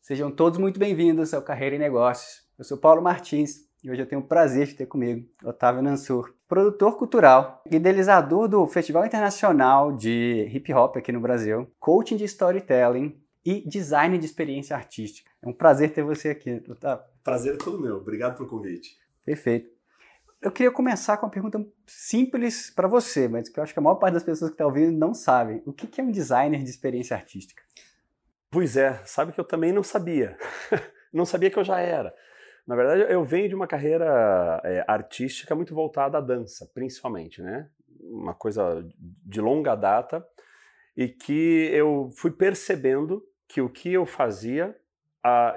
Sejam todos muito bem-vindos ao Carreira e Negócios. Eu sou Paulo Martins e hoje eu tenho o prazer de ter comigo Otávio Nansur, produtor cultural, idealizador do Festival Internacional de Hip Hop aqui no Brasil, coaching de storytelling e design de experiência artística. É um prazer ter você aqui, Otávio. Prazer é todo meu. Obrigado pelo convite. Perfeito. Eu queria começar com uma pergunta simples para você, mas que eu acho que a maior parte das pessoas que estão ouvindo não sabem. O que é um designer de experiência artística? Pois é, sabe que eu também não sabia. não sabia que eu já era. Na verdade, eu venho de uma carreira é, artística muito voltada à dança, principalmente, né? Uma coisa de longa data e que eu fui percebendo que o que eu fazia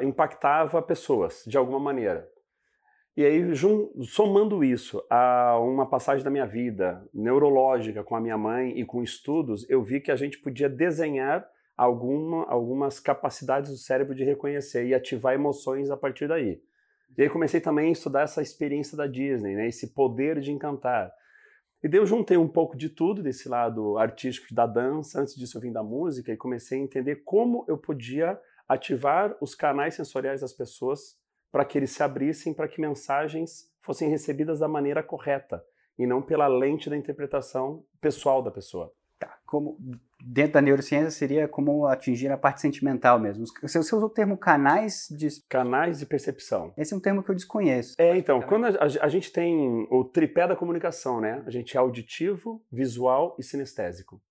impactava pessoas de alguma maneira. E aí, somando isso a uma passagem da minha vida neurológica com a minha mãe e com estudos, eu vi que a gente podia desenhar alguma, algumas capacidades do cérebro de reconhecer e ativar emoções a partir daí. E aí comecei também a estudar essa experiência da Disney, né, esse poder de encantar. E daí eu juntei um pouco de tudo desse lado artístico da dança, antes disso eu vim da música e comecei a entender como eu podia ativar os canais sensoriais das pessoas para que eles se abrissem para que mensagens fossem recebidas da maneira correta e não pela lente da interpretação pessoal da pessoa. Tá, como dentro da neurociência seria como atingir a parte sentimental mesmo. Você, usou o termo canais de... Canais de percepção. Esse é um termo que eu desconheço. É, então, quando a, a, a, gente tem o tripé da comunicação, né? A gente é auditivo, visual e sinestésico.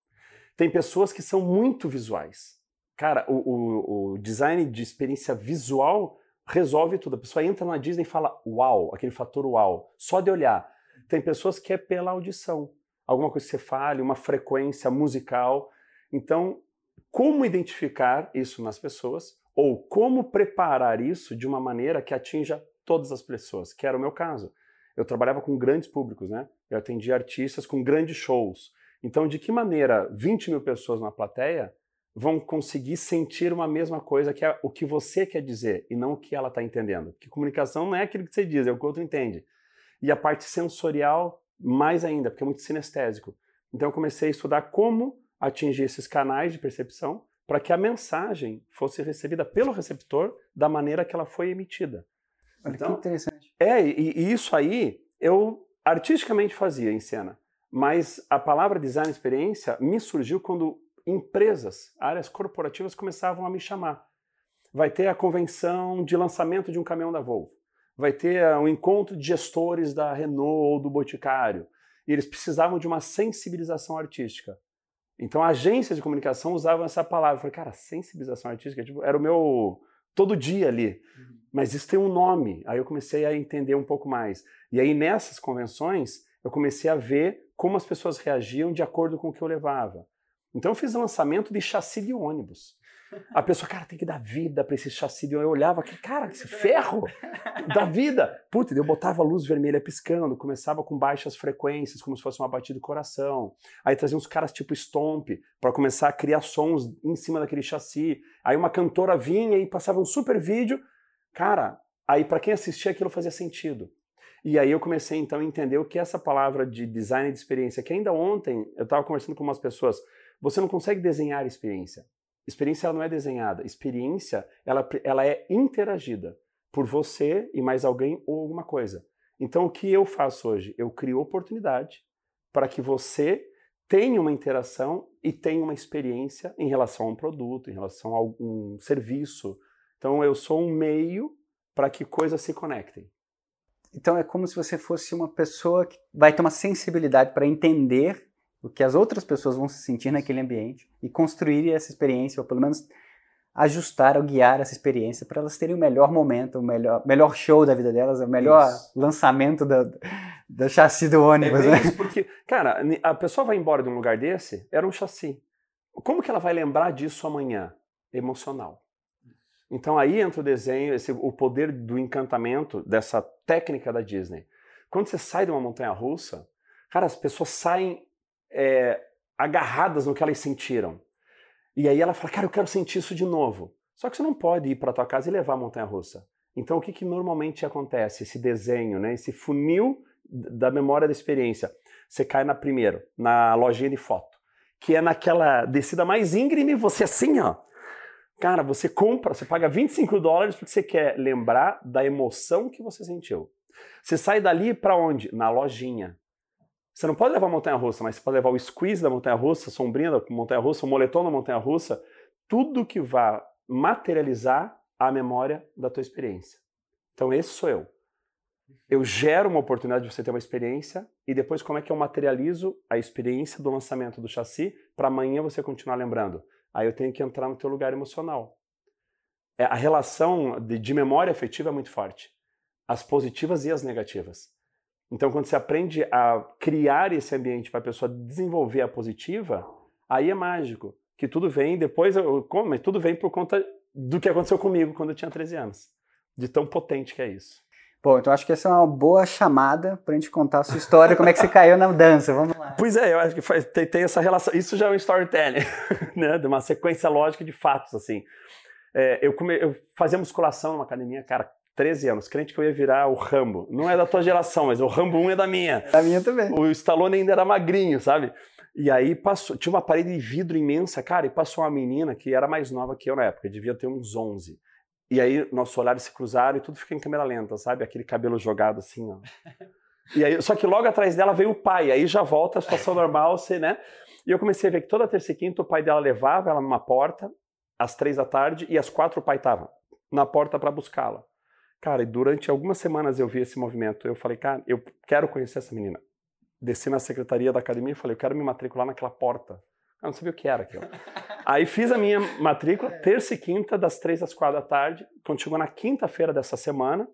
Tem pessoas que são muito visuais. Cara, o, o, o design de experiência visual resolve tudo. A pessoa entra na Disney e fala uau, aquele fator uau, só de olhar. Tem pessoas que é pela audição alguma coisa que você fale, uma frequência musical. Então, como identificar isso nas pessoas ou como preparar isso de uma maneira que atinja todas as pessoas, que era o meu caso. Eu trabalhava com grandes públicos, né? Eu atendia artistas com grandes shows. Então, de que maneira 20 mil pessoas na plateia vão conseguir sentir uma mesma coisa que é o que você quer dizer e não o que ela está entendendo? Que comunicação não é aquilo que você diz, é o que o outro entende. E a parte sensorial mais ainda, porque é muito sinestésico. Então eu comecei a estudar como atingir esses canais de percepção para que a mensagem fosse recebida pelo receptor da maneira que ela foi emitida. Olha então, que interessante. É, e, e isso aí eu artisticamente fazia em cena, mas a palavra design experiência me surgiu quando empresas, áreas corporativas começavam a me chamar. Vai ter a convenção de lançamento de um caminhão da Volvo vai ter um encontro de gestores da Renault ou do Boticário. E eles precisavam de uma sensibilização artística. Então, agências de comunicação usavam essa palavra. Eu falei, cara, sensibilização artística tipo, era o meu todo dia ali. Uhum. Mas isso tem um nome. Aí eu comecei a entender um pouco mais. E aí, nessas convenções, eu comecei a ver como as pessoas reagiam de acordo com o que eu levava. Então, eu fiz lançamento de chassi de ônibus. A pessoa, cara, tem que dar vida para esse chassi. Eu olhava, cara, esse ferro, dá vida. Puta, eu botava a luz vermelha piscando, começava com baixas frequências, como se fosse uma batida do coração. Aí trazia uns caras tipo Stomp para começar a criar sons em cima daquele chassi. Aí uma cantora vinha e passava um super vídeo. Cara, aí para quem assistia aquilo fazia sentido. E aí eu comecei então a entender o que é essa palavra de design de experiência, que ainda ontem eu estava conversando com umas pessoas, você não consegue desenhar experiência. Experiência ela não é desenhada. Experiência ela, ela é interagida por você e mais alguém ou alguma coisa. Então o que eu faço hoje? Eu crio oportunidade para que você tenha uma interação e tenha uma experiência em relação a um produto, em relação a um serviço. Então eu sou um meio para que coisas se conectem. Então é como se você fosse uma pessoa que vai ter uma sensibilidade para entender o que as outras pessoas vão se sentir naquele ambiente e construir essa experiência, ou pelo menos ajustar ou guiar essa experiência para elas terem o melhor momento, o melhor, melhor show da vida delas, o melhor isso. lançamento da, da chassi do ônibus. É né? isso, porque, cara, a pessoa vai embora de um lugar desse, era um chassi. Como que ela vai lembrar disso amanhã? Emocional. Então aí entra o desenho, esse, o poder do encantamento dessa técnica da Disney. Quando você sai de uma montanha russa, cara, as pessoas saem é, agarradas no que elas sentiram. E aí ela fala, cara, eu quero sentir isso de novo. Só que você não pode ir para tua casa e levar a montanha-russa. Então o que, que normalmente acontece? Esse desenho, né? esse funil da memória da experiência. Você cai na primeira, na lojinha de foto, que é naquela descida mais íngreme, você assim, ó, Cara, você compra, você paga 25 dólares porque você quer lembrar da emoção que você sentiu. Você sai dali para onde? Na lojinha. Você não pode levar a montanha-russa, mas você pode levar o squeeze da montanha-russa, a sombrinha da montanha-russa, o moletom da montanha-russa, tudo que vá materializar a memória da tua experiência. Então esse sou eu. Eu gero uma oportunidade de você ter uma experiência e depois como é que eu materializo a experiência do lançamento do chassi para amanhã você continuar lembrando. Aí eu tenho que entrar no teu lugar emocional. É, a relação de, de memória afetiva é muito forte. As positivas e as negativas. Então, quando você aprende a criar esse ambiente para a pessoa desenvolver a positiva, aí é mágico. Que tudo vem depois, como, tudo vem por conta do que aconteceu comigo quando eu tinha 13 anos. De tão potente que é isso. Bom, então acho que essa é uma boa chamada para a gente contar a sua história, como é que você caiu na dança. Vamos lá. Pois é, eu acho que faz, tem, tem, essa relação. Isso já é um storytelling, né? De uma sequência lógica de fatos, assim. É, eu, come, eu fazia musculação numa academia, cara, 13 anos, crente que eu ia virar o Rambo. Não é da tua geração, mas o Rambo 1 é da minha. Da minha também. O Stallone ainda era magrinho, sabe? E aí passou, tinha uma parede de vidro imensa, cara, e passou uma menina que era mais nova que eu na época, devia ter uns 11. E aí nossos olhares se cruzaram e tudo fica em câmera lenta, sabe? Aquele cabelo jogado assim, ó. E aí, só que logo atrás dela veio o pai, aí já volta a situação normal, você, né? E eu comecei a ver que toda terça e quinta o pai dela levava ela numa porta, às três da tarde, e às quatro o pai tava na porta para buscá-la. Cara, e durante algumas semanas eu vi esse movimento. Eu falei, cara, eu quero conhecer essa menina. Desci na secretaria da academia e falei, eu quero me matricular naquela porta. Eu não sabia o que era aquilo. Aí fiz a minha matrícula, terça e quinta, das três às quatro da tarde. Quando chegou na quinta-feira dessa semana,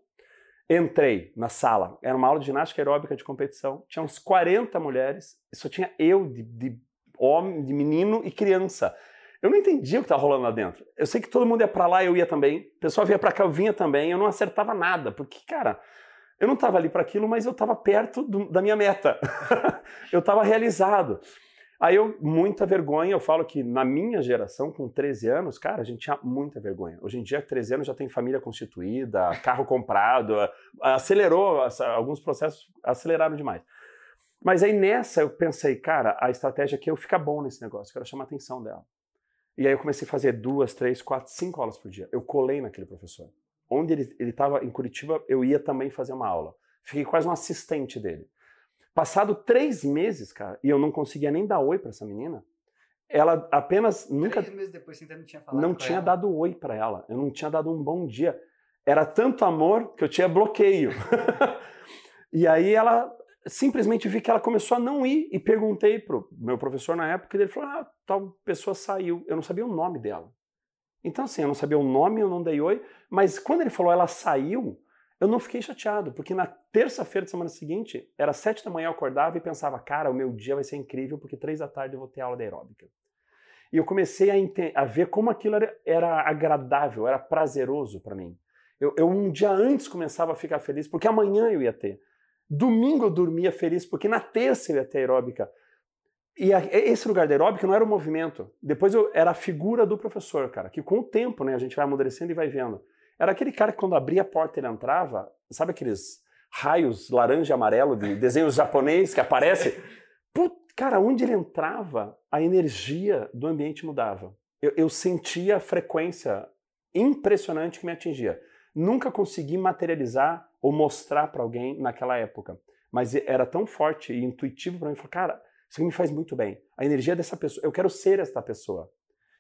entrei na sala. Era uma aula de ginástica aeróbica de competição. Tinha uns 40 mulheres, e só tinha eu de, de homem, de menino e criança. Eu não entendia o que estava rolando lá dentro. Eu sei que todo mundo ia para lá, eu ia também. O pessoal vinha para cá, eu vinha também. Eu não acertava nada, porque, cara, eu não estava ali para aquilo, mas eu estava perto do, da minha meta. eu estava realizado. Aí eu, muita vergonha, eu falo que na minha geração, com 13 anos, cara, a gente tinha muita vergonha. Hoje em dia, 13 anos já tem família constituída, carro comprado, acelerou, alguns processos aceleraram demais. Mas aí nessa eu pensei, cara, a estratégia aqui é eu ficar bom nesse negócio, quero chamar a atenção dela. E aí eu comecei a fazer duas, três, quatro, cinco aulas por dia. Eu colei naquele professor. Onde ele estava em Curitiba, eu ia também fazer uma aula. Fiquei quase um assistente dele. Passado três meses, cara, e eu não conseguia nem dar oi para essa menina. Ela apenas nunca. Três meses depois você ainda não tinha falado. Não tinha ela. dado oi para ela. Eu não tinha dado um bom dia. Era tanto amor que eu tinha bloqueio. e aí ela simplesmente vi que ela começou a não ir e perguntei pro meu professor na época e ele falou: "Ah, tal pessoa saiu". Eu não sabia o nome dela. Então assim, eu não sabia o nome, eu não dei oi, mas quando ele falou ela saiu, eu não fiquei chateado, porque na terça-feira da semana seguinte, era sete da manhã eu acordava e pensava, cara, o meu dia vai ser incrível porque três da tarde eu vou ter aula de aeróbica. E eu comecei a, a ver como aquilo era, era agradável, era prazeroso para mim. Eu, eu, um dia antes começava a ficar feliz porque amanhã eu ia ter. Domingo eu dormia feliz, porque na terça eu ia ter aeróbica. E a, esse lugar da aeróbica não era o movimento. Depois eu, era a figura do professor, cara, que com o tempo né, a gente vai amadurecendo e vai vendo. Era aquele cara que quando abria a porta ele entrava, sabe aqueles raios laranja e amarelo de desenhos japonês que aparece? Put, cara, onde ele entrava, a energia do ambiente mudava. Eu, eu sentia a frequência impressionante que me atingia. Nunca consegui materializar ou mostrar para alguém naquela época. Mas era tão forte e intuitivo para mim, falar, cara, isso me faz muito bem. A energia dessa pessoa, eu quero ser esta pessoa.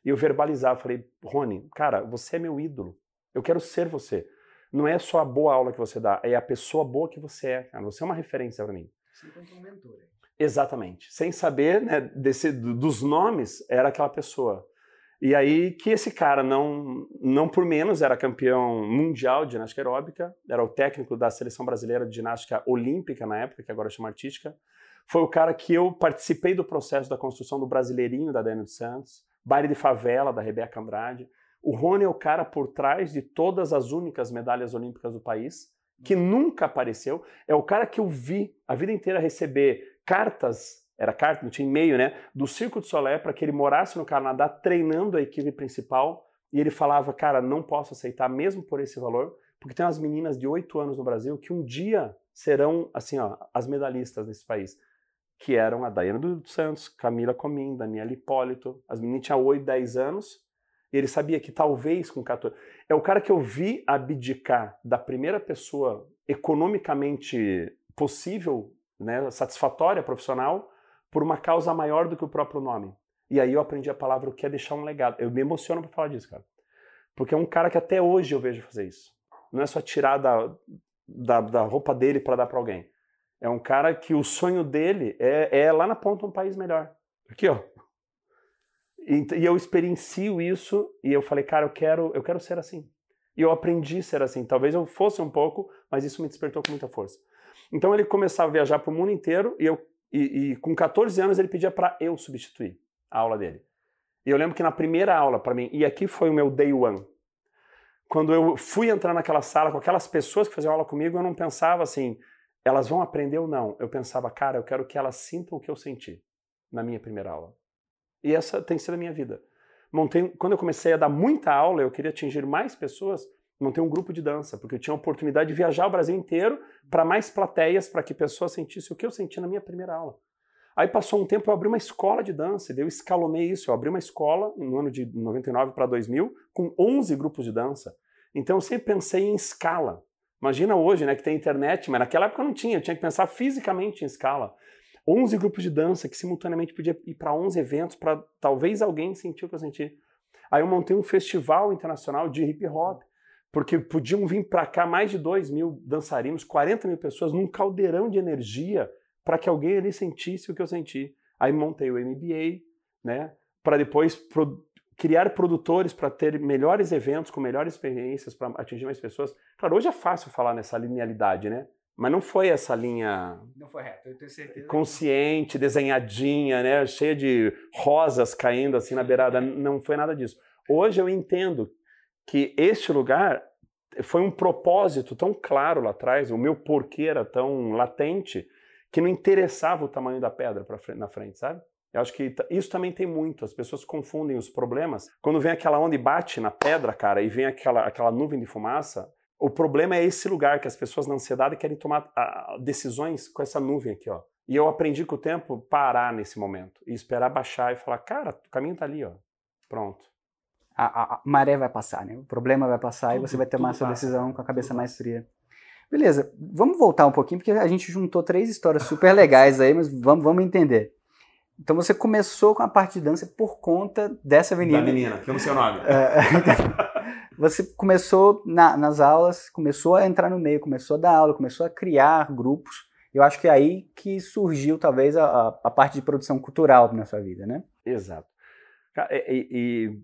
E eu verbalizava, falei, Rony, cara, você é meu ídolo. Eu quero ser você. Não é só a boa aula que você dá, é a pessoa boa que você é. Cara. Você é uma referência para mim. Você encontrou um mentor. Exatamente. Sem saber né, desse, dos nomes, era aquela pessoa. E aí que esse cara, não, não por menos, era campeão mundial de ginástica aeróbica, era o técnico da seleção brasileira de ginástica olímpica na época, que agora chama artística. Foi o cara que eu participei do processo da construção do Brasileirinho da Daniel Santos, baile de favela da Rebeca Andrade. O Rony é o cara por trás de todas as únicas medalhas olímpicas do país, que nunca apareceu. É o cara que eu vi a vida inteira receber cartas era carta, não tinha e-mail, né? Do Circo de Solé para que ele morasse no Canadá treinando a equipe principal. E ele falava, cara, não posso aceitar mesmo por esse valor, porque tem umas meninas de 8 anos no Brasil que um dia serão, assim, ó, as medalhistas nesse país. Que eram a Daiane dos Santos, Camila Comim, Daniela Hipólito. As meninas tinham 8, 10 anos Ele sabia que talvez com 14. É o cara que eu vi abdicar da primeira pessoa economicamente possível, né, satisfatória, profissional, por uma causa maior do que o próprio nome. E aí eu aprendi a palavra o que é deixar um legado. Eu me emociono para falar disso, cara. Porque é um cara que até hoje eu vejo fazer isso. Não é só tirar da, da, da roupa dele para dar para alguém. É um cara que o sonho dele é, é lá na ponta um país melhor. Aqui, ó. E, e, eu experiencio isso e eu falei, cara, eu quero, eu quero ser assim. E eu aprendi a ser assim. Talvez eu fosse um pouco, mas isso me despertou com muita força. Então ele começava a viajar para o mundo inteiro e, eu, e, e com 14 anos ele pedia para eu substituir a aula dele. E eu lembro que na primeira aula para mim, e aqui foi o meu day one, quando eu fui entrar naquela sala com aquelas pessoas que faziam aula comigo, eu não pensava assim, elas vão aprender ou não. Eu pensava, cara, eu quero que elas sintam o que eu senti na minha primeira aula. E essa tem sido a minha vida. Montei, quando eu comecei a dar muita aula, eu queria atingir mais pessoas, montei um grupo de dança, porque eu tinha a oportunidade de viajar o Brasil inteiro para mais plateias, para que pessoas sentissem o que eu senti na minha primeira aula. Aí passou um tempo, eu abri uma escola de dança, eu escalonei isso, eu abri uma escola no ano de 99 para 2000 com 11 grupos de dança. Então eu sempre pensei em escala. Imagina hoje, né, que tem internet, mas naquela época não tinha, eu tinha que pensar fisicamente em escala. 11 grupos de dança que simultaneamente podia ir para 11 eventos para talvez alguém sentir o que eu senti. Aí eu montei um festival internacional de hip hop, porque podiam vir para cá mais de 2 mil dançarinos, 40 mil pessoas num caldeirão de energia para que alguém ali sentisse o que eu senti. Aí montei o MBA, né, para depois pro criar produtores para ter melhores eventos, com melhores experiências, para atingir mais pessoas. Claro, hoje é fácil falar nessa linealidade, né? Mas não foi essa linha. Não foi reto, eu tenho certeza. Consciente, desenhadinha, né? Cheia de rosas caindo assim na beirada. Não foi nada disso. Hoje eu entendo que este lugar foi um propósito tão claro lá atrás, o meu porquê era tão latente, que não interessava o tamanho da pedra pra, na frente, sabe? Eu acho que isso também tem muito. As pessoas confundem os problemas. Quando vem aquela onda e bate na pedra, cara, e vem aquela, aquela nuvem de fumaça, o problema é esse lugar que as pessoas na ansiedade querem tomar ah, decisões com essa nuvem aqui, ó. E eu aprendi com o tempo parar nesse momento e esperar baixar e falar, cara, o caminho tá ali, ó. Pronto. A, a, maré vai passar, né? O problema vai passar tudo, e você vai tomar essa decisão com a cabeça mais fria. Beleza, vamos voltar um pouquinho, porque a gente juntou três histórias super legais aí, mas vamos, vamos entender. Então você começou com a parte de dança por conta dessa menina. Da menina, que eu não sei o nome. É, você começou na, nas aulas, começou a entrar no meio, começou a dar aula, começou a criar grupos. Eu acho que é aí que surgiu talvez a, a parte de produção cultural na sua vida, né? Exato. E, e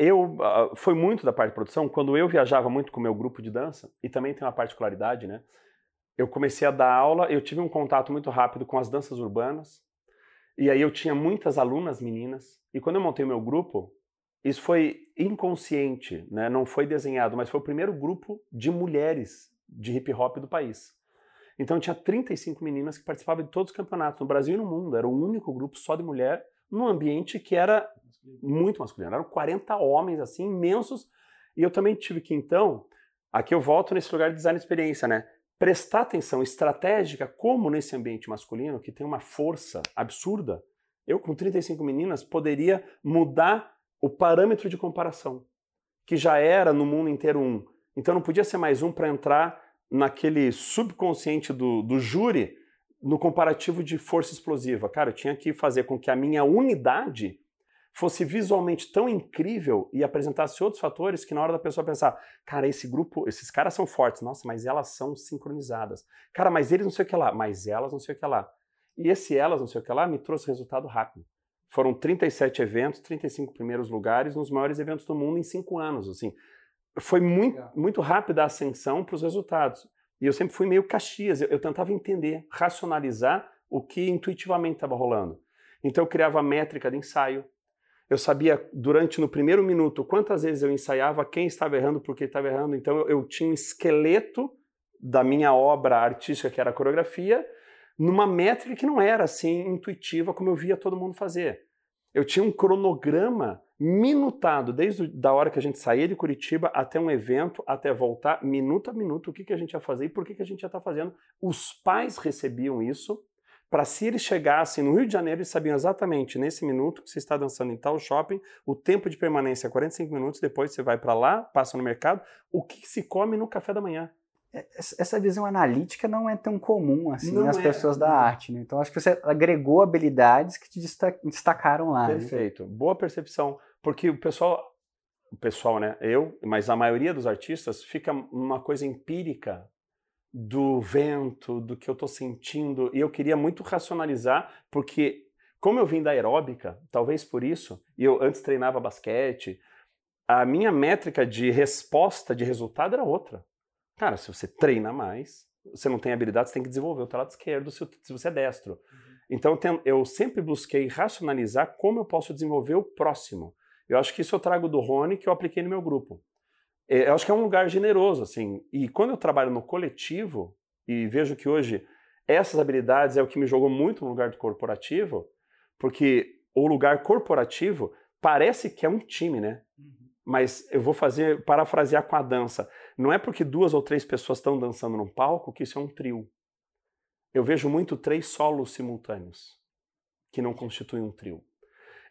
eu foi muito da parte de produção quando eu viajava muito com o meu grupo de dança e também tem uma particularidade, né? Eu comecei a dar aula, eu tive um contato muito rápido com as danças urbanas e aí eu tinha muitas alunas meninas e quando eu montei meu grupo, isso foi inconsciente, né? Não foi desenhado, mas foi o primeiro grupo de mulheres de hip hop do país. Então tinha 35 meninas que participavam de todos os campeonatos no Brasil e no mundo. Era o único grupo só de mulher num ambiente que era muito masculino. Eram 40 homens, assim, imensos. E eu também tive que, então, aqui eu volto nesse lugar de design de experiência, né? Prestar atenção estratégica, como nesse ambiente masculino, que tem uma força absurda, eu, com 35 meninas, poderia mudar o parâmetro de comparação, que já era no mundo inteiro um. Então não podia ser mais um para entrar naquele subconsciente do, do júri no comparativo de força explosiva. Cara, eu tinha que fazer com que a minha unidade fosse visualmente tão incrível e apresentasse outros fatores que na hora da pessoa pensar, cara, esse grupo, esses caras são fortes, nossa, mas elas são sincronizadas. Cara, mas eles não sei o que lá, mas elas não sei o que lá. E esse elas não sei o que lá me trouxe resultado rápido. Foram 37 eventos, 35 primeiros lugares nos maiores eventos do mundo em cinco anos, assim. Foi muito, muito rápida a ascensão para os resultados. E eu sempre fui meio caxias, eu, eu tentava entender, racionalizar o que intuitivamente estava rolando. Então eu criava métrica de ensaio, eu sabia durante no primeiro minuto quantas vezes eu ensaiava, quem estava errando, por que estava errando. Então eu, eu, tinha um esqueleto da minha obra artística, que era a coreografia, numa métrica que não era assim intuitiva como eu via todo mundo fazer. Eu tinha um cronograma minutado, desde a hora que a gente saía de Curitiba até um evento, até voltar, minuto a minuto, o que, que a gente ia fazer e por que, que a gente ia estar fazendo. Os pais recebiam isso, para se eles chegassem no Rio de Janeiro, eles sabiam exatamente nesse minuto que você está dançando em tal shopping, o tempo de permanência é 45 minutos, depois você vai para lá, passa no mercado, o que se come no café da manhã. É, essa visão analítica não é tão comum assim não nas é. pessoas da arte, né? Então acho que você agregou habilidades que te destacaram lá. Né? Perfeito, né? boa percepção, porque o pessoal, o pessoal, né? Eu, mas a maioria dos artistas fica uma coisa empírica do vento, do que eu estou sentindo, e eu queria muito racionalizar, porque como eu vim da aeróbica, talvez por isso, e eu antes treinava basquete, a minha métrica de resposta, de resultado era outra. Cara, se você treina mais, você não tem habilidade, você tem que desenvolver o teu lado esquerdo se, você é destro. Uhum. Então eu sempre busquei racionalizar como eu posso desenvolver o próximo. Eu acho que isso eu trago do Rony, que eu apliquei no meu grupo. É, eu acho que é um lugar generoso, assim. E quando eu trabalho no coletivo, e vejo que hoje essas habilidades é o que me jogou muito no lugar do corporativo, porque o lugar corporativo parece que é um time, né? Uhum. Mas eu vou fazer, parafrasear com a dança. Não é porque duas ou três pessoas estão dançando num palco que isso é um trio. Eu vejo muito três solos simultâneos, que não constituem um trio.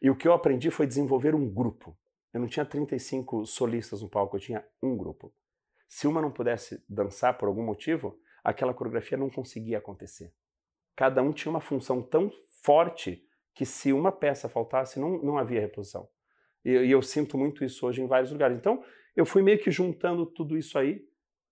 E o que eu aprendi foi desenvolver um grupo. Eu não tinha 35 solistas no palco, eu tinha um grupo. Se uma não pudesse dançar por algum motivo, aquela coreografia não conseguia acontecer. Cada um tinha uma função tão forte que se uma peça faltasse, não, não havia reposição. E, e eu sinto muito isso hoje em vários lugares. Então, eu fui meio que juntando tudo isso aí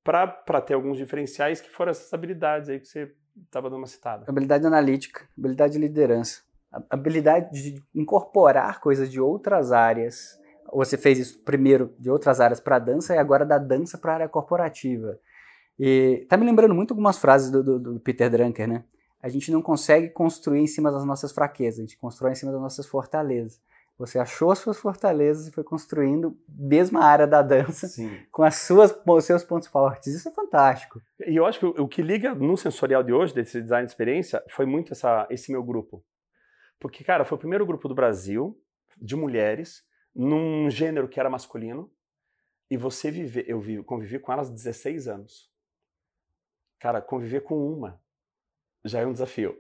para ter alguns diferenciais que foram essas habilidades aí que você estava dando uma citada. Habilidade analítica, habilidade de liderança, habilidade de incorporar coisas de outras áreas você fez isso primeiro de outras áreas para dança e agora da dança para a área corporativa. E tá me lembrando muito algumas frases do, do, do, Peter Drucker, né? A gente não consegue construir em cima das nossas fraquezas, a gente constrói em cima das nossas fortalezas. Você achou as suas fortalezas e foi construindo mesma área da dança Sim. com as suas, os seus pontos fortes. Isso é fantástico. E eu acho que o, o que liga no sensorial de hoje, desse design de experiência, foi muito essa, esse meu grupo. Porque, cara, foi o primeiro grupo do Brasil de mulheres num gênero que era masculino e você viver, eu vi, convivi com elas 16 anos. Cara, conviver com uma já é um desafio.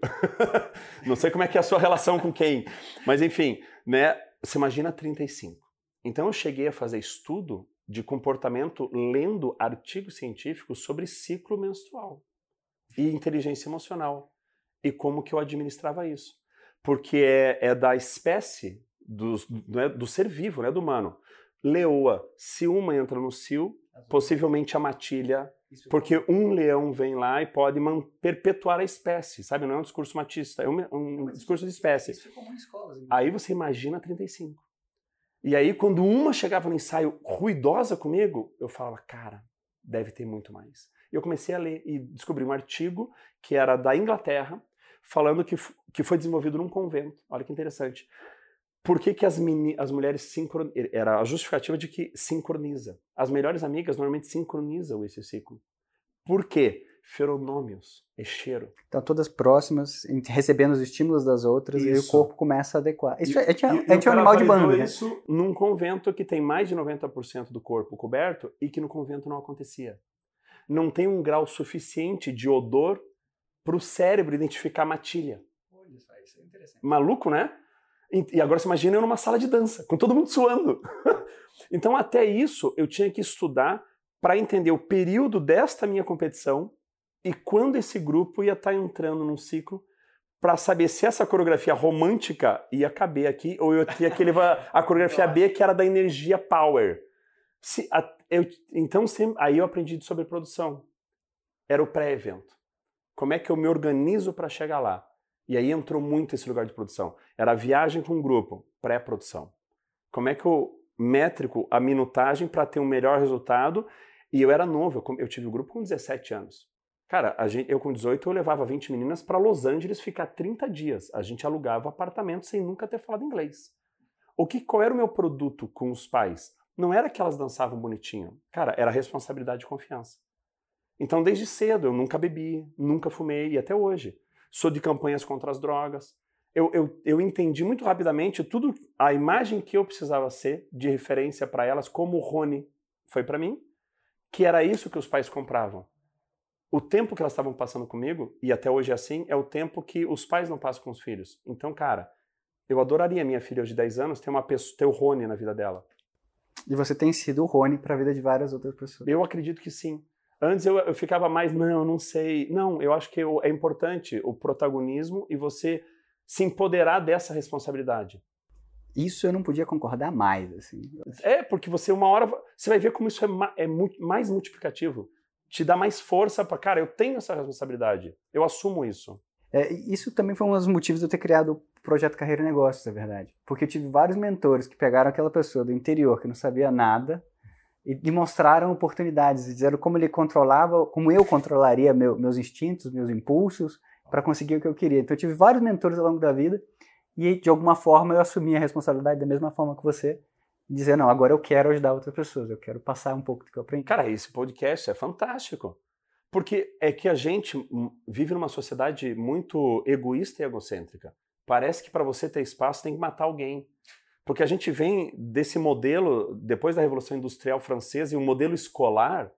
Não sei como é que é a sua relação com quem, mas enfim, né? Você imagina 35. Então eu cheguei a fazer estudo de comportamento lendo artigos científicos sobre ciclo menstrual e inteligência emocional e como que eu administrava isso. Porque é, é da espécie do, do, é, do ser vivo, né, do humano. Leoa, se uma entra no cio, possivelmente a matilha, porque um leão vem lá e pode perpetuar a espécie, sabe? Não é um discurso matista, é um, um discurso de espécie. Isso é em escolas. Aí você imagina 35. E aí, quando uma chegava no ensaio ruidosa comigo, eu falava, cara, deve ter muito mais. E eu comecei a ler e descobri um artigo que era da Inglaterra, falando que, que foi desenvolvido num convento. Olha que interessante por que, que as, as mulheres sincronizam? Era a justificativa de que sincroniza. As melhores amigas normalmente sincronizam esse ciclo. Por quê? Feronômios, é cheiro. Então, todas próximas, recebendo os estímulos das outras, isso. e o corpo começa a adequar. Isso e, é, é, é, é um animal de banda. Né? isso num convento que tem mais de 90% do corpo coberto e que no convento não acontecia. Não tem um grau suficiente de odor para o cérebro identificar matilha. Olha, isso é interessante. Maluco, né? E agora você imagina eu numa sala de dança, com todo mundo suando. então, até isso, eu tinha que estudar para entender o período desta minha competição e quando esse grupo ia estar tá entrando num ciclo para saber se essa coreografia romântica ia caber aqui ou eu tinha que levar a coreografia B que era da energia power. Se, a, eu, então aí eu aprendi sobre produção. Era o pré-evento. Como é que eu me organizo para chegar lá? E aí entrou muito esse lugar de produção. Era a viagem com o grupo, pré-produção. Como é que eu métrico a minutagem para ter um melhor resultado? E eu era novo, eu tive o um grupo com 17 anos. Cara, gente, eu com 18 eu levava 20 meninas para Los Angeles ficar 30 dias. A gente alugava apartamento sem nunca ter falado inglês. O que qual era o meu produto com os pais? Não era que elas dançavam bonitinho. Cara, era responsabilidade e confiança. Então, desde cedo, eu nunca bebi, nunca fumei, e até hoje sou de campanhas contra as drogas. Eu, eu, eu entendi muito rapidamente tudo, a imagem que eu precisava ser de referência para elas, como o Rony foi para mim, que era isso que os pais compravam. o tempo que elas estavam passando comigo, e até hoje é assim, é o tempo que os pais não passam com os filhos. Então, cara, eu adoraria minha filha de 10 anos ter, uma pessoa, ter o Rony na vida dela. E você tem sido o Rony para a vida de várias outras pessoas. Eu acredito que sim. Antes eu, eu ficava mais, não, não sei. Não, eu acho que eu, é importante o protagonismo e você se empoderar dessa responsabilidade. Isso eu não podia concordar mais, assim. É, porque você uma hora você vai ver como isso é, ma, é mu, mais multiplicativo. Te dá mais força para, cara, eu tenho essa responsabilidade. Eu assumo isso. É, isso também foi um dos motivos de eu ter criado o projeto Carreira e Negócios, é verdade. Porque eu tive vários mentores que pegaram aquela pessoa do interior que não sabia nada e, mostraram oportunidades, disseram como ele controlava, como eu controlaria meu, meus instintos, meus impulsos, para conseguir o que eu queria. Então eu tive vários mentores ao longo da vida e de alguma forma eu assumi a responsabilidade da mesma forma que você, dizer não, agora eu quero ajudar outras pessoas, eu quero passar um pouco do que eu aprendi. Cara, esse podcast é fantástico. Porque é que a gente vive numa sociedade muito egoísta e egocêntrica. Parece que para você ter espaço tem que matar alguém. Porque a gente vem desse modelo, depois da Revolução Industrial Francesa, e o um modelo escolar,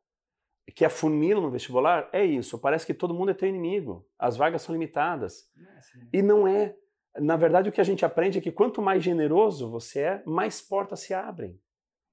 que é funil no vestibular, é isso. Parece que todo mundo é teu inimigo. As vagas são limitadas. É e não é. Na verdade, o que a gente aprende é que quanto mais generoso você é, mais portas se abrem.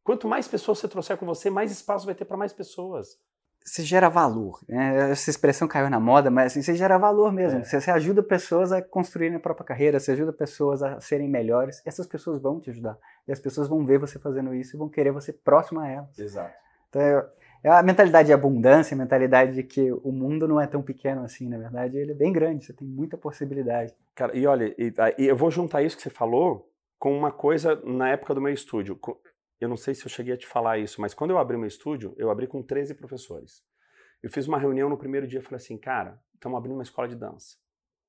Quanto mais pessoas você trouxer com você, mais espaço vai ter para mais pessoas você gera valor. Né? Essa expressão caiu na moda, mas assim, você gera valor mesmo. É. Você, você, ajuda pessoas a construírem a própria carreira, você ajuda pessoas a serem melhores. Essas pessoas vão te ajudar. E as pessoas vão ver você fazendo isso e vão querer você próximo a elas. Exato. Então, é, é a mentalidade de abundância, a mentalidade de que o mundo não é tão pequeno assim, na verdade, ele é bem grande, você tem muita possibilidade. Cara, e olha, e, e eu vou juntar isso que você falou com uma coisa na época do meu estúdio eu não sei se eu cheguei a te falar isso, mas quando eu abri meu estúdio, eu abri com 13 professores. Eu fiz uma reunião no primeiro dia e falei assim, cara, estamos abrindo uma escola de dança.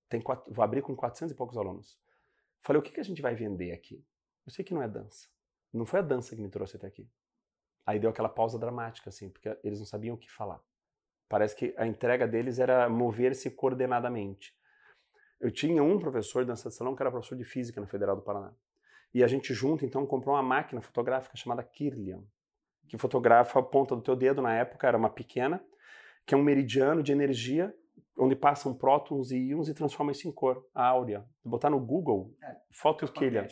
Tem quatro, vou abrir com 400 e poucos alunos. Falei, o que, que a gente vai vender aqui? Eu sei que não é dança. Não foi a dança que me trouxe até aqui. Aí deu aquela pausa dramática, assim, porque eles não sabiam o que falar. Parece que a entrega deles era mover-se coordenadamente. Eu tinha um professor de dança de salão que era professor de física na Federal do Paraná. E a gente junto, então, comprou uma máquina fotográfica chamada Kirlian, que fotografa a ponta do teu dedo, na época era uma pequena, que é um meridiano de energia, onde passam prótons e íons e transforma isso em cor, a áurea. Botar no Google, é, foto Kirlian.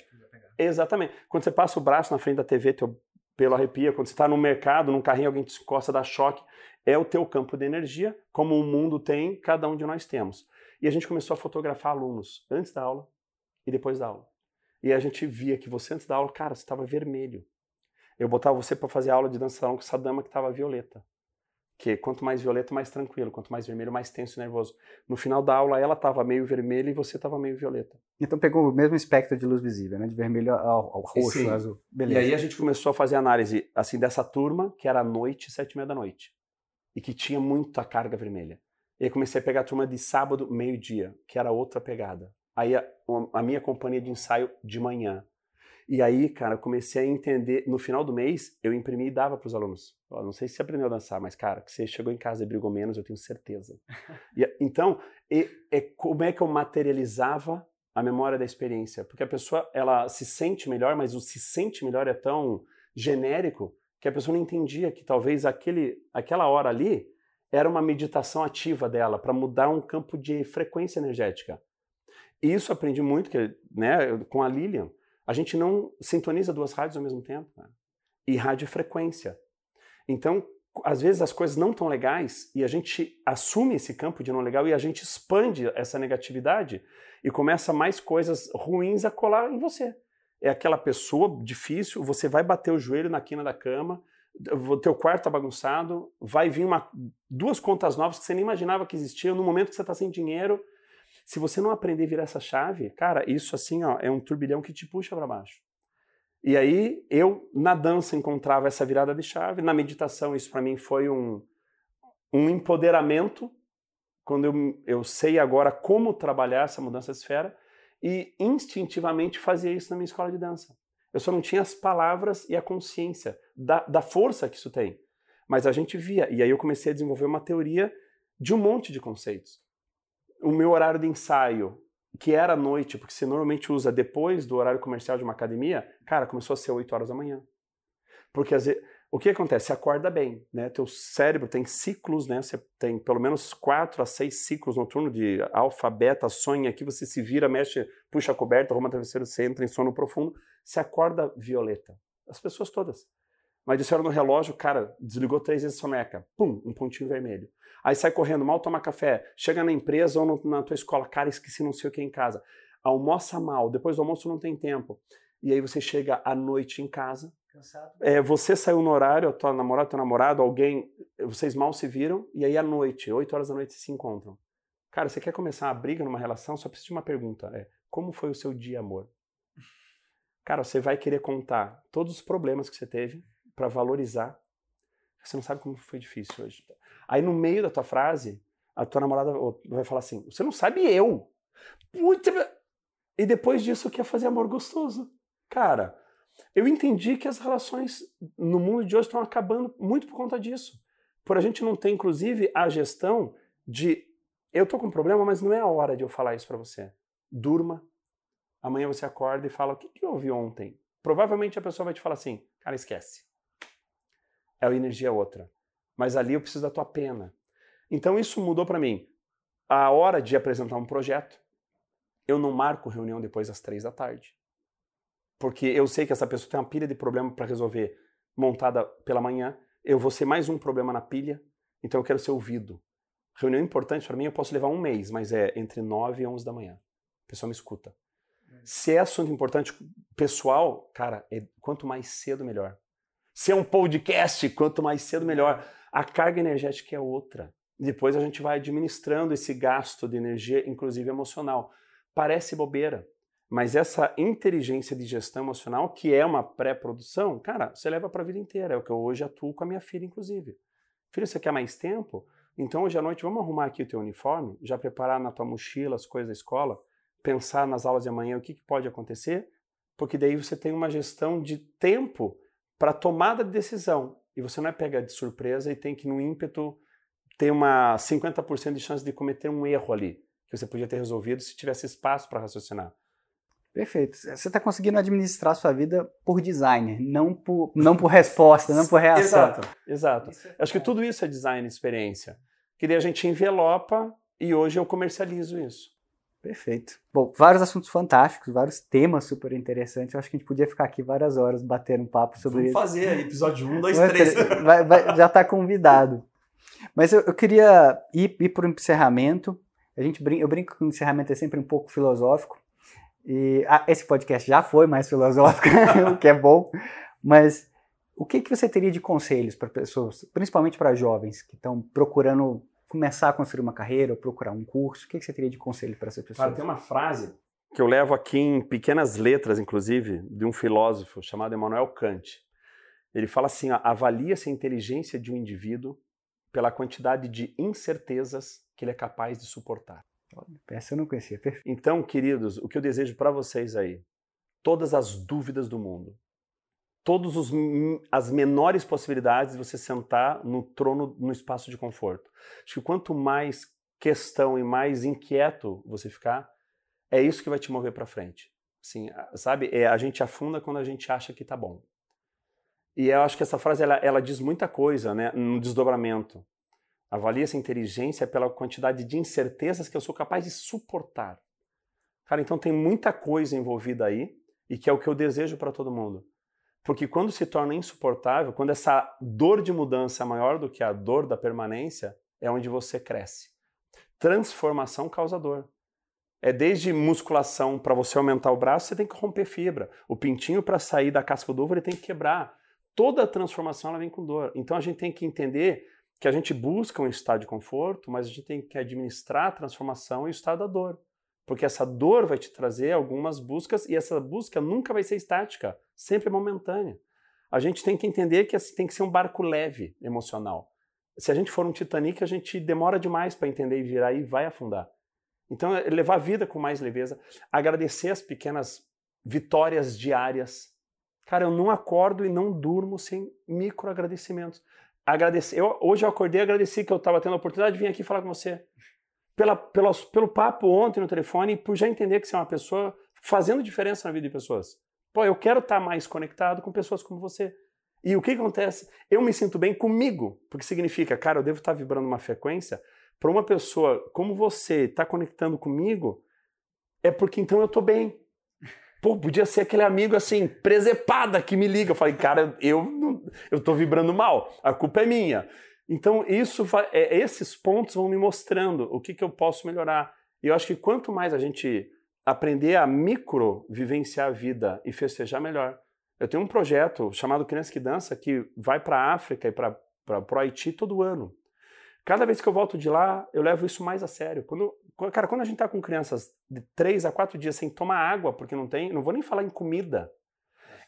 Exatamente. Quando você passa o braço na frente da TV, teu pelo arrepia. Quando você está no mercado, num carrinho, alguém te encosta, dá choque. É o teu campo de energia, como o mundo tem, cada um de nós temos. E a gente começou a fotografar alunos antes da aula e depois da aula. E a gente via que você antes da aula, cara, você estava vermelho. Eu botava você para fazer aula de dança salão com essa dama que estava violeta. Que quanto mais violeta, mais tranquilo, quanto mais vermelho, mais tenso e nervoso. No final da aula, ela estava meio vermelha e você estava meio violeta. Então pegou o mesmo espectro de luz visível, né? De vermelho ao, ao roxo, Sim. azul. Beleza. E aí a gente começou a fazer análise assim dessa turma, que era à noite, sete e meia da noite. E que tinha muita carga vermelha. E aí comecei a pegar a turma de sábado, meio-dia, que era outra pegada. Aí a, a minha companhia de ensaio de manhã. E aí, cara, eu comecei a entender. No final do mês, eu imprimi e dava para os alunos. Não sei se você aprendeu a dançar, mas, cara, que você chegou em casa e brigou menos, eu tenho certeza. e, então, e, é como é que eu materializava a memória da experiência? Porque a pessoa, ela se sente melhor, mas o se sente melhor é tão genérico que a pessoa não entendia que talvez aquele, aquela hora ali era uma meditação ativa dela para mudar um campo de frequência energética. Isso aprendi muito que, né, com a Lilian. A gente não sintoniza duas rádios ao mesmo tempo. Né? E rádio é frequência. Então, às vezes as coisas não estão legais e a gente assume esse campo de não legal e a gente expande essa negatividade e começa mais coisas ruins a colar em você. É aquela pessoa difícil, você vai bater o joelho na quina da cama, teu quarto está bagunçado, vai vir uma, duas contas novas que você nem imaginava que existiam no momento que você está sem dinheiro se você não aprender a virar essa chave, cara, isso assim, ó, é um turbilhão que te puxa para baixo. E aí eu na dança encontrava essa virada de chave, na meditação isso para mim foi um, um empoderamento, quando eu, eu sei agora como trabalhar essa mudança de esfera e instintivamente fazia isso na minha escola de dança. Eu só não tinha as palavras e a consciência da, da força que isso tem. Mas a gente via, e aí eu comecei a desenvolver uma teoria de um monte de conceitos o meu horário de ensaio, que era à noite, porque você normalmente usa depois do horário comercial de uma academia, cara, começou a ser 8 horas da manhã. Porque às vezes, O que acontece? Você acorda bem, né? Teu cérebro tem ciclos, né? Você tem pelo menos quatro a seis ciclos noturnos de alfa, beta, sonha, aqui você se vira, mexe, puxa a coberta, arruma travesseiro, você entra em sono profundo, você acorda violeta. As pessoas todas. Mas disseram no relógio, cara, desligou três vezes a soneca. Pum, um pontinho vermelho. Aí sai correndo, mal toma café, chega na empresa ou no, na tua escola, cara, esqueci não sei o que em casa. Almoça mal, depois do almoço não tem tempo. E aí você chega à noite em casa, Cansado. É, você saiu no horário, a tua namorada, teu namorado, alguém, vocês mal se viram, e aí à noite, 8 horas da noite, se encontram. Cara, você quer começar uma briga numa relação, só precisa de uma pergunta. É, como foi o seu dia, amor? Cara, você vai querer contar todos os problemas que você teve para valorizar. Você não sabe como foi difícil hoje. Aí no meio da tua frase, a tua namorada vai falar assim: Você não sabe eu. E depois disso quer fazer amor gostoso. Cara, eu entendi que as relações no mundo de hoje estão acabando muito por conta disso. Por a gente não ter, inclusive, a gestão de eu tô com um problema, mas não é a hora de eu falar isso para você. Durma. Amanhã você acorda e fala: o que, que eu ouvi ontem? Provavelmente a pessoa vai te falar assim: cara, esquece. É a energia outra. Mas ali eu preciso da tua pena. Então isso mudou para mim. A hora de apresentar um projeto, eu não marco reunião depois das três da tarde porque eu sei que essa pessoa tem uma pilha de problema para resolver montada pela manhã, eu vou ser mais um problema na pilha, então eu quero ser ouvido. Reunião importante para mim eu posso levar um mês, mas é entre 9 e 11 da manhã. A pessoa me escuta. É. Se é assunto importante pessoal, cara, é, quanto mais cedo melhor. Se é um podcast, quanto mais cedo melhor. A carga energética é outra. Depois a gente vai administrando esse gasto de energia, inclusive emocional. Parece bobeira, mas essa inteligência de gestão emocional, que é uma pré-produção, cara, você leva para a vida inteira. É o que eu hoje atuo com a minha filha, inclusive. Filho, você quer mais tempo? Então hoje à noite vamos arrumar aqui o teu uniforme, já preparar na tua mochila as coisas da escola, pensar nas aulas de amanhã o que, que pode acontecer, porque daí você tem uma gestão de tempo para tomada de decisão. E você não é pega de surpresa e tem que, no ímpeto, ter uma 50% de chance de cometer um erro ali, que você podia ter resolvido se tivesse espaço para raciocinar. Perfeito. Você está conseguindo administrar a sua vida por design, não por, não por resposta, não por reação. Exato, exato. É Acho que tudo isso é design experiência. Que daí a gente envelopa e hoje eu comercializo isso. Perfeito. Bom, vários assuntos fantásticos, vários temas super interessantes. Eu acho que a gente podia ficar aqui várias horas batendo um papo sobre Vamos isso. Vamos fazer episódio 1, 2, 3. Vai, vai, já está convidado. Mas eu, eu queria ir, ir para o encerramento. A gente brinca, eu brinco que o encerramento é sempre um pouco filosófico. E ah, esse podcast já foi mais filosófico, o que é bom, mas o que, que você teria de conselhos para pessoas, principalmente para jovens que estão procurando começar a construir uma carreira ou procurar um curso? O que, que você teria de conselho para essas pessoas? Cara, tem uma frase que eu levo aqui em pequenas letras, inclusive, de um filósofo chamado Emmanuel Kant. Ele fala assim: avalia-se a inteligência de um indivíduo pela quantidade de incertezas que ele é capaz de suportar. Essa eu não conhecia. Perfeito. Então, queridos, o que eu desejo para vocês aí, todas as dúvidas do mundo, todas as menores possibilidades de você sentar no trono, no espaço de conforto. Acho que quanto mais questão e mais inquieto você ficar, é isso que vai te mover para frente. Assim, sabe? É, a gente afunda quando a gente acha que tá bom. E eu acho que essa frase ela, ela diz muita coisa, né, no desdobramento. Avalie essa inteligência pela quantidade de incertezas que eu sou capaz de suportar. Cara, então tem muita coisa envolvida aí e que é o que eu desejo para todo mundo. Porque quando se torna insuportável, quando essa dor de mudança é maior do que a dor da permanência, é onde você cresce. Transformação causa dor. É desde musculação para você aumentar o braço, você tem que romper fibra. O pintinho para sair da casca do ovo, ele tem que quebrar. Toda transformação ela vem com dor. Então a gente tem que entender que a gente busca um estado de conforto, mas a gente tem que administrar a transformação e o estado da dor. Porque essa dor vai te trazer algumas buscas e essa busca nunca vai ser estática, sempre é momentânea. A gente tem que entender que tem que ser um barco leve emocional. Se a gente for um Titanic, a gente demora demais para entender e virar e vai afundar. Então, é levar a vida com mais leveza, agradecer as pequenas vitórias diárias. Cara, eu não acordo e não durmo sem micro agradecimentos agradecer. Eu, hoje eu acordei e agradeci que eu estava tendo a oportunidade de vir aqui falar com você. Pela, pela, pelo papo ontem no telefone e por já entender que você é uma pessoa fazendo diferença na vida de pessoas. Pô, eu quero estar tá mais conectado com pessoas como você. E o que acontece? Eu me sinto bem comigo, porque significa, cara, eu devo estar vibrando uma frequência para uma pessoa como você está conectando comigo, é porque então eu estou bem. Pô, podia ser aquele amigo assim, presepada, que me liga. Eu falei, cara, eu eu vibrando mal, a culpa é minha. Então, isso é, esses pontos vão me mostrando o que, que eu posso melhorar. E eu acho que quanto mais a gente aprender a micro vivenciar a vida e festejar melhor. Eu tenho um projeto chamado Criança que Dança que vai para a África e para o Haiti todo ano. Cada vez que eu volto de lá, eu levo isso mais a sério. Quando, cara, quando a gente está com crianças de três a quatro dias sem tomar água, porque não tem, não vou nem falar em comida,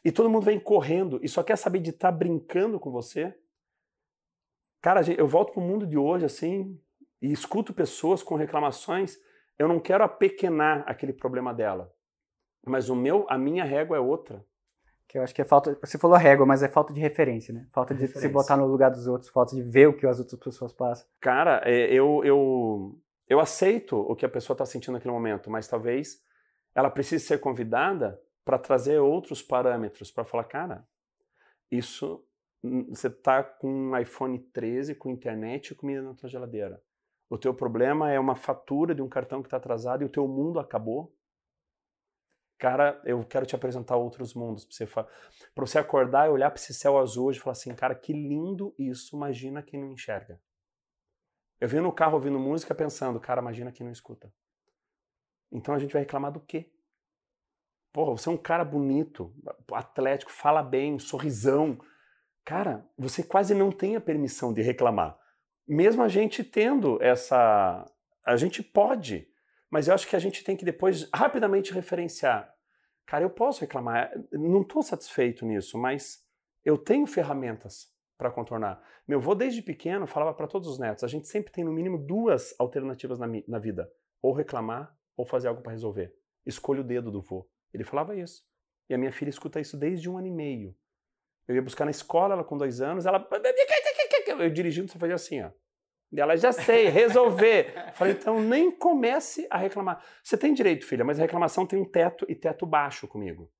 e todo mundo vem correndo e só quer saber de estar tá brincando com você, cara, eu volto para o mundo de hoje assim e escuto pessoas com reclamações eu não quero apequenar aquele problema dela. Mas o meu, a minha régua é outra. Que eu acho que é falta. Você falou régua, mas é falta de referência, né? Falta de referência. se botar no lugar dos outros, falta de ver o que as outras pessoas passam. Cara, é, eu, eu, eu aceito o que a pessoa está sentindo naquele momento, mas talvez ela precise ser convidada para trazer outros parâmetros, para falar, cara, isso. Você está com um iPhone 13, com internet e comida na tua geladeira. O teu problema é uma fatura de um cartão que está atrasado e o teu mundo acabou. Cara, eu quero te apresentar outros mundos para você, pra você acordar e olhar para esse céu azul hoje e falar assim, cara, que lindo isso, imagina quem não enxerga. Eu venho no carro ouvindo música pensando, cara, imagina quem não escuta. Então a gente vai reclamar do quê? Porra, você é um cara bonito, atlético, fala bem, sorrisão. Cara, você quase não tem a permissão de reclamar mesmo a gente tendo essa. A gente pode, mas eu acho que a gente tem que depois rapidamente referenciar. Cara, eu posso reclamar, não estou satisfeito nisso, mas eu tenho ferramentas para contornar. Meu avô, desde pequeno, falava para todos os netos: a gente sempre tem no mínimo duas alternativas na, na vida, ou reclamar ou fazer algo para resolver. Escolha o dedo do vô. Ele falava isso. E a minha filha escuta isso desde um ano e meio. Eu ia buscar na escola, ela com dois anos, ela eu dirigindo, só fazia assim, ó. E ela já sei, resolver. Falei, então nem comece a reclamar. Você tem direito, filha, mas a reclamação tem um teto e teto baixo comigo.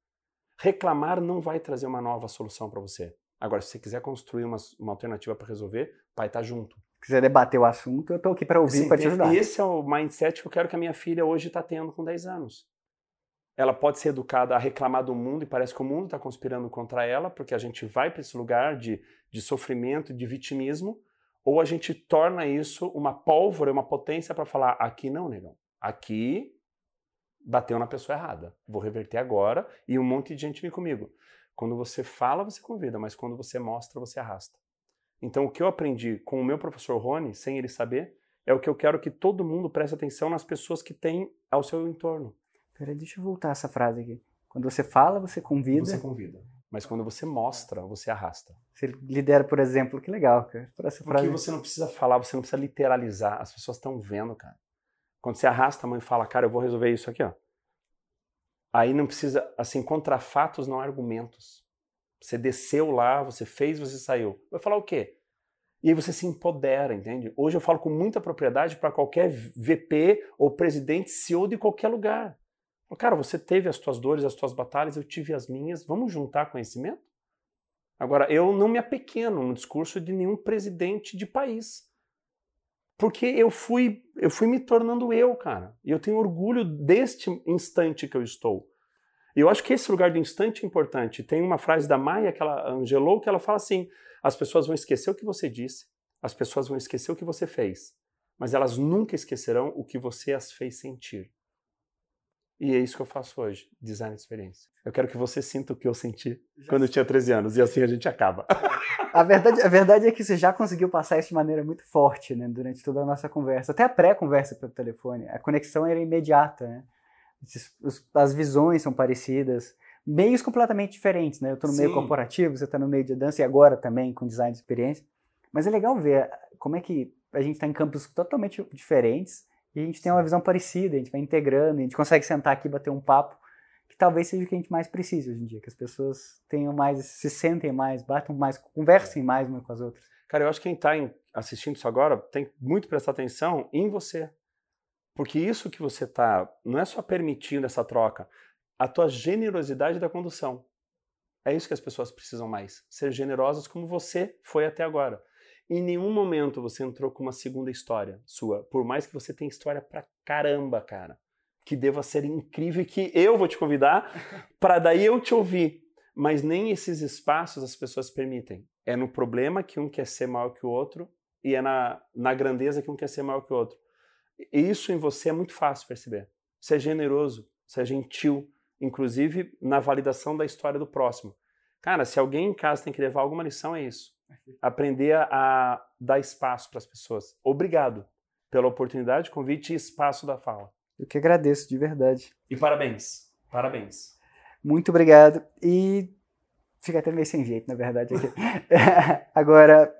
Reclamar não vai trazer uma nova solução para você. Agora, se você quiser construir uma, uma alternativa para resolver, pai tá junto. Se quiser debater o assunto, eu tô aqui para ouvir, para te ajudar. Esse é o mindset que eu quero que a minha filha hoje está tendo com 10 anos. Ela pode ser educada a reclamar do mundo e parece que o mundo está conspirando contra ela, porque a gente vai para esse lugar de de sofrimento, de vitimismo, ou a gente torna isso uma pólvora, uma potência para falar: aqui não, negão. Aqui bateu na pessoa errada. Vou reverter agora e um monte de gente vem comigo. Quando você fala, você convida, mas quando você mostra, você arrasta. Então, o que eu aprendi com o meu professor Rony, sem ele saber, é o que eu quero que todo mundo preste atenção nas pessoas que têm ao seu entorno. Peraí, deixa eu voltar essa frase aqui. Quando você fala, você convida. Você convida. Mas quando você mostra, você arrasta. Você lidera, por exemplo, que legal, cara. Essa Porque frase... você não precisa falar, você não precisa literalizar. As pessoas estão vendo, cara. Quando você arrasta a mãe fala, cara, eu vou resolver isso aqui, ó. Aí não precisa, assim, contra fatos não há argumentos. Você desceu lá, você fez, você saiu. Vai falar o quê? E aí você se empodera, entende? Hoje eu falo com muita propriedade para qualquer VP ou presidente, CEO de qualquer lugar. Cara, você teve as tuas dores, as tuas batalhas, eu tive as minhas, vamos juntar conhecimento? Agora, eu não me apequeno no discurso de nenhum presidente de país. Porque eu fui, eu fui me tornando eu, cara. E eu tenho orgulho deste instante que eu estou. E eu acho que esse lugar do instante é importante. Tem uma frase da Maia, que ela angelou, que ela fala assim: as pessoas vão esquecer o que você disse, as pessoas vão esquecer o que você fez, mas elas nunca esquecerão o que você as fez sentir. E é isso que eu faço hoje, design de experiência. Eu quero que você sinta o que eu senti já quando eu tinha 13 anos, e assim a gente acaba. A verdade, a verdade é que você já conseguiu passar isso de maneira muito forte, né, durante toda a nossa conversa, até a pré-conversa pelo telefone. A conexão era imediata, né? As visões são parecidas, meios completamente diferentes, né? Eu estou no Sim. meio corporativo, você está no meio de dança e agora também com design de experiência. Mas é legal ver como é que a gente está em campos totalmente diferentes e a gente tem uma visão parecida, a gente vai integrando, a gente consegue sentar aqui e bater um papo, que talvez seja o que a gente mais precisa hoje em dia, que as pessoas tenham mais, se sentem mais, batam mais, conversem mais umas com as outras. Cara, eu acho que quem está assistindo isso agora tem muito prestar atenção em você. Porque isso que você está, não é só permitindo essa troca, a tua generosidade da condução. É isso que as pessoas precisam mais. Ser generosas como você foi até agora. Em nenhum momento você entrou com uma segunda história sua, por mais que você tenha história pra caramba, cara. Que deva ser incrível e que eu vou te convidar para daí eu te ouvir. Mas nem esses espaços as pessoas permitem. É no problema que um quer ser maior que o outro e é na, na grandeza que um quer ser maior que o outro. Isso em você é muito fácil perceber. Você é generoso, você é gentil, inclusive na validação da história do próximo. Cara, se alguém em casa tem que levar alguma lição, é isso. Aprender a, dar espaço para as pessoas. Obrigado pela oportunidade, convite e espaço da fala. Eu que agradeço, de verdade. E parabéns. Parabéns. Muito obrigado. E fica até meio sem jeito, na verdade. Agora,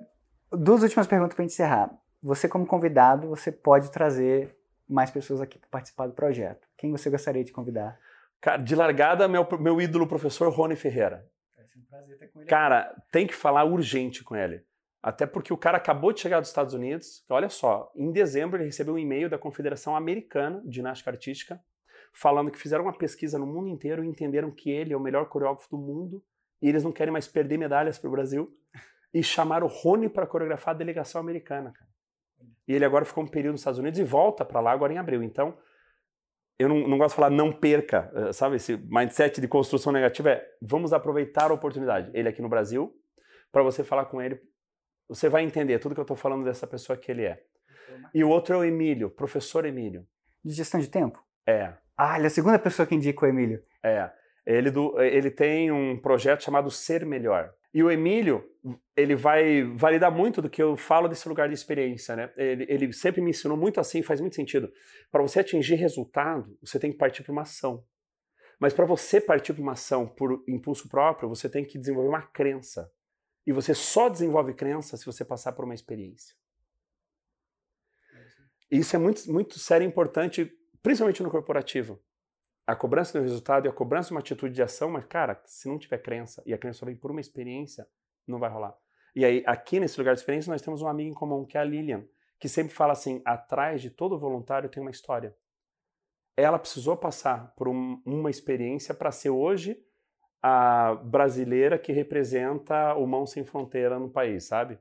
duas últimas perguntas para encerrar. Você, como convidado, você pode trazer mais pessoas aqui para participar do projeto. Quem você gostaria de convidar? Cara, de largada, meu, meu ídolo professor Rony Ferreira. Um prazer ter com ele. Cara, tem que falar urgente com ele. Até porque o cara acabou de chegar dos Estados Unidos. Olha só, em dezembro ele recebeu um e-mail da Confederação Americana de Ginástica Artística falando que fizeram uma pesquisa no mundo inteiro e entenderam que ele é o melhor coreógrafo do mundo e eles não querem mais perder medalhas para o Brasil e chamaram o Rony para coreografar a delegação americana, cara. E ele agora ficou um período nos Estados Unidos e volta para lá agora em abril. Então, eu não, não, gosto de falar não perca, eh, sabe? Esse mindset de construção negativa é vamos aproveitar a oportunidade. Ele aqui no Brasil, para você falar com ele, você vai entender tudo que eu estou falando dessa pessoa que ele é. E o outro é o Emílio, professor Emílio. De gestão de tempo? É. Ah, ele é a segunda pessoa que indica o Emílio. É. Ele, do, ele tem um projeto chamado Ser Melhor. E o Emílio, ele vai validar muito do que eu falo desse lugar de experiência, né? Ele, ele sempre me ensinou muito assim, faz muito sentido. Para você atingir resultado, você tem que partir para uma ação. Mas para você partir para uma ação por impulso próprio, você tem que desenvolver uma crença. E você só desenvolve crença se você passar por uma experiência. Isso é muito, muito sério e importante, principalmente no corporativo. A cobrança do resultado e a cobrança de uma atitude de ação, mas, cara, se não tiver crença e a crença vem por uma experiência, não vai rolar. E aí, aqui nesse lugar de experiência, nós temos um amigo em comum, que é a Lilian, que sempre fala assim: atrás de todo voluntário tem uma história. Ela precisou passar por um, uma experiência para ser hoje a brasileira que representa o Mão Sem Fronteira no país, sabe?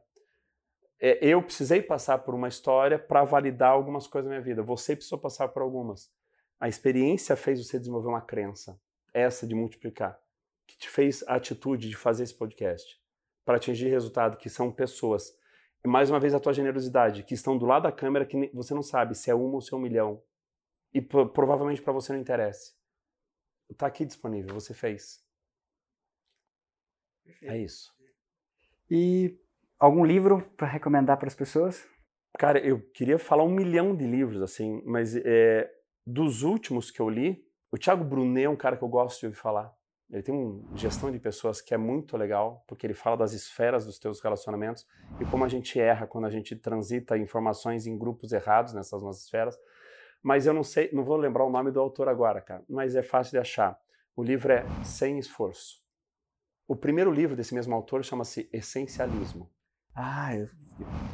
É, eu precisei passar por uma história para validar algumas coisas na minha vida. Você precisou passar por algumas. A experiência fez você desenvolver uma crença, essa de multiplicar, que te fez a atitude de fazer esse podcast para atingir resultado, que são pessoas. E mais uma vez a tua generosidade, que estão do lado da câmera que você não sabe se é uma ou se é um milhão. E provavelmente para você não interessa. Está aqui disponível, você fez. É isso. E algum livro para recomendar para as pessoas? Cara, eu queria falar um milhão de livros, assim, mas é, dos últimos que eu li, o Thiago Brunet é um cara que eu gosto de ouvir falar. Ele tem uma gestão de pessoas que é muito legal, porque ele fala das esferas dos teus relacionamentos e como a gente erra quando a gente transita informações em grupos errados nessas nossas esferas. Mas eu não sei, não vou lembrar o nome do autor agora, cara, mas é fácil de achar. O livro é Sem Esforço. O primeiro livro desse mesmo autor chama-se Essencialismo. Ah, eu,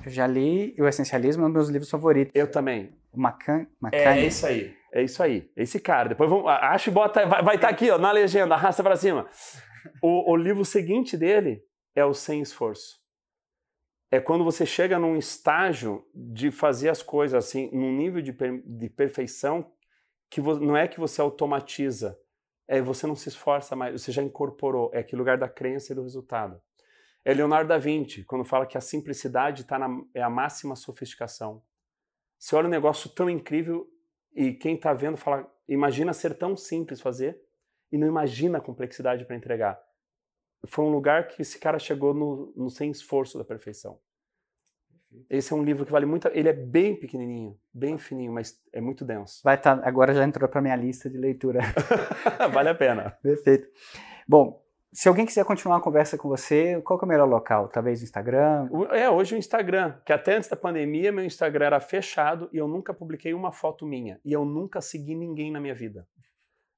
eu, já li o Essencialismo, é um dos meus livros favoritos. Eu também. O Macan, Macan. É isso aí. É isso aí. Esse cara. Depois vamos. Acho e bota. Vai estar tá aqui, ó, na legenda, arrasta para cima. O, o livro seguinte dele é o Sem Esforço. É quando você chega num estágio de fazer as coisas assim, num nível de, per, de perfeição que não é que você automatiza, é você não se esforça mais, você já incorporou. É aquele lugar da crença e do resultado. É Leonardo da Vinci, quando fala que a simplicidade tá na, é a máxima sofisticação. Você olha um negócio tão incrível e quem está vendo fala, imagina ser tão simples fazer e não imagina a complexidade para entregar. Foi um lugar que esse cara chegou no, no sem esforço da perfeição. Esse é um livro que vale muito. Ele é bem pequenininho, bem fininho, mas é muito denso. Vai estar. Tá, agora já entrou para minha lista de leitura. vale a pena. Perfeito. Bom, se alguém quiser continuar a conversa com você, qual é o melhor local? Talvez o Instagram? É, hoje o Instagram, que até antes da pandemia meu Instagram era fechado e eu nunca publiquei uma foto minha. E eu nunca segui ninguém na minha vida.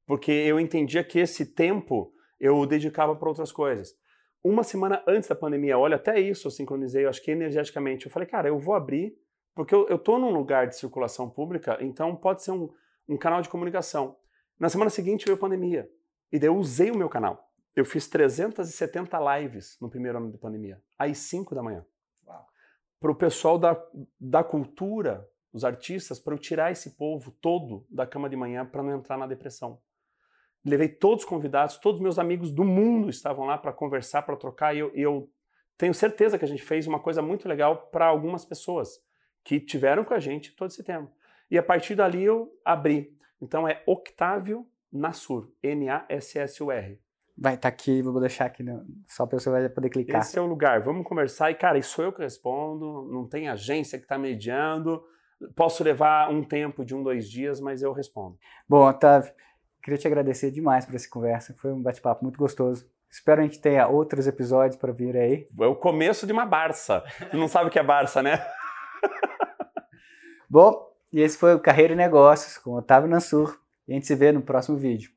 Porque eu entendia que esse tempo eu dedicava para outras coisas. Uma semana antes da pandemia, olha, até isso eu sincronizei, eu acho que energeticamente. Eu falei, cara, eu vou abrir, porque eu, eu tô num lugar de circulação pública, então pode ser um, um canal de comunicação. Na semana seguinte veio a pandemia. E daí eu usei o meu canal. Eu fiz 370 lives no primeiro ano da pandemia, às 5 da manhã. Para o pessoal da, da cultura, os artistas, para eu tirar esse povo todo da cama de manhã para não entrar na depressão. Levei todos os convidados, todos os meus amigos do mundo estavam lá para conversar, para trocar, e eu, eu tenho certeza que a gente fez uma coisa muito legal para algumas pessoas que tiveram com a gente todo esse tempo. E a partir dali eu abri. Então é Octávio Nassur, N-A-S-S-U-R. Vai estar tá aqui, vou deixar aqui, no, só para você vai poder clicar. Esse é o lugar, vamos conversar. E, cara, isso sou eu que respondo, não tem agência que está mediando. Posso levar um tempo de um, dois dias, mas eu respondo. Bom, Otávio, queria te agradecer demais por essa conversa. Foi um bate-papo muito gostoso. Espero a gente tenha outros episódios para vir aí. É o começo de uma Barça. Tu não sabe o que é Barça, né? Bom, e esse foi o Carreira e Negócios com Otávio Nassur. E a gente se vê no próximo vídeo.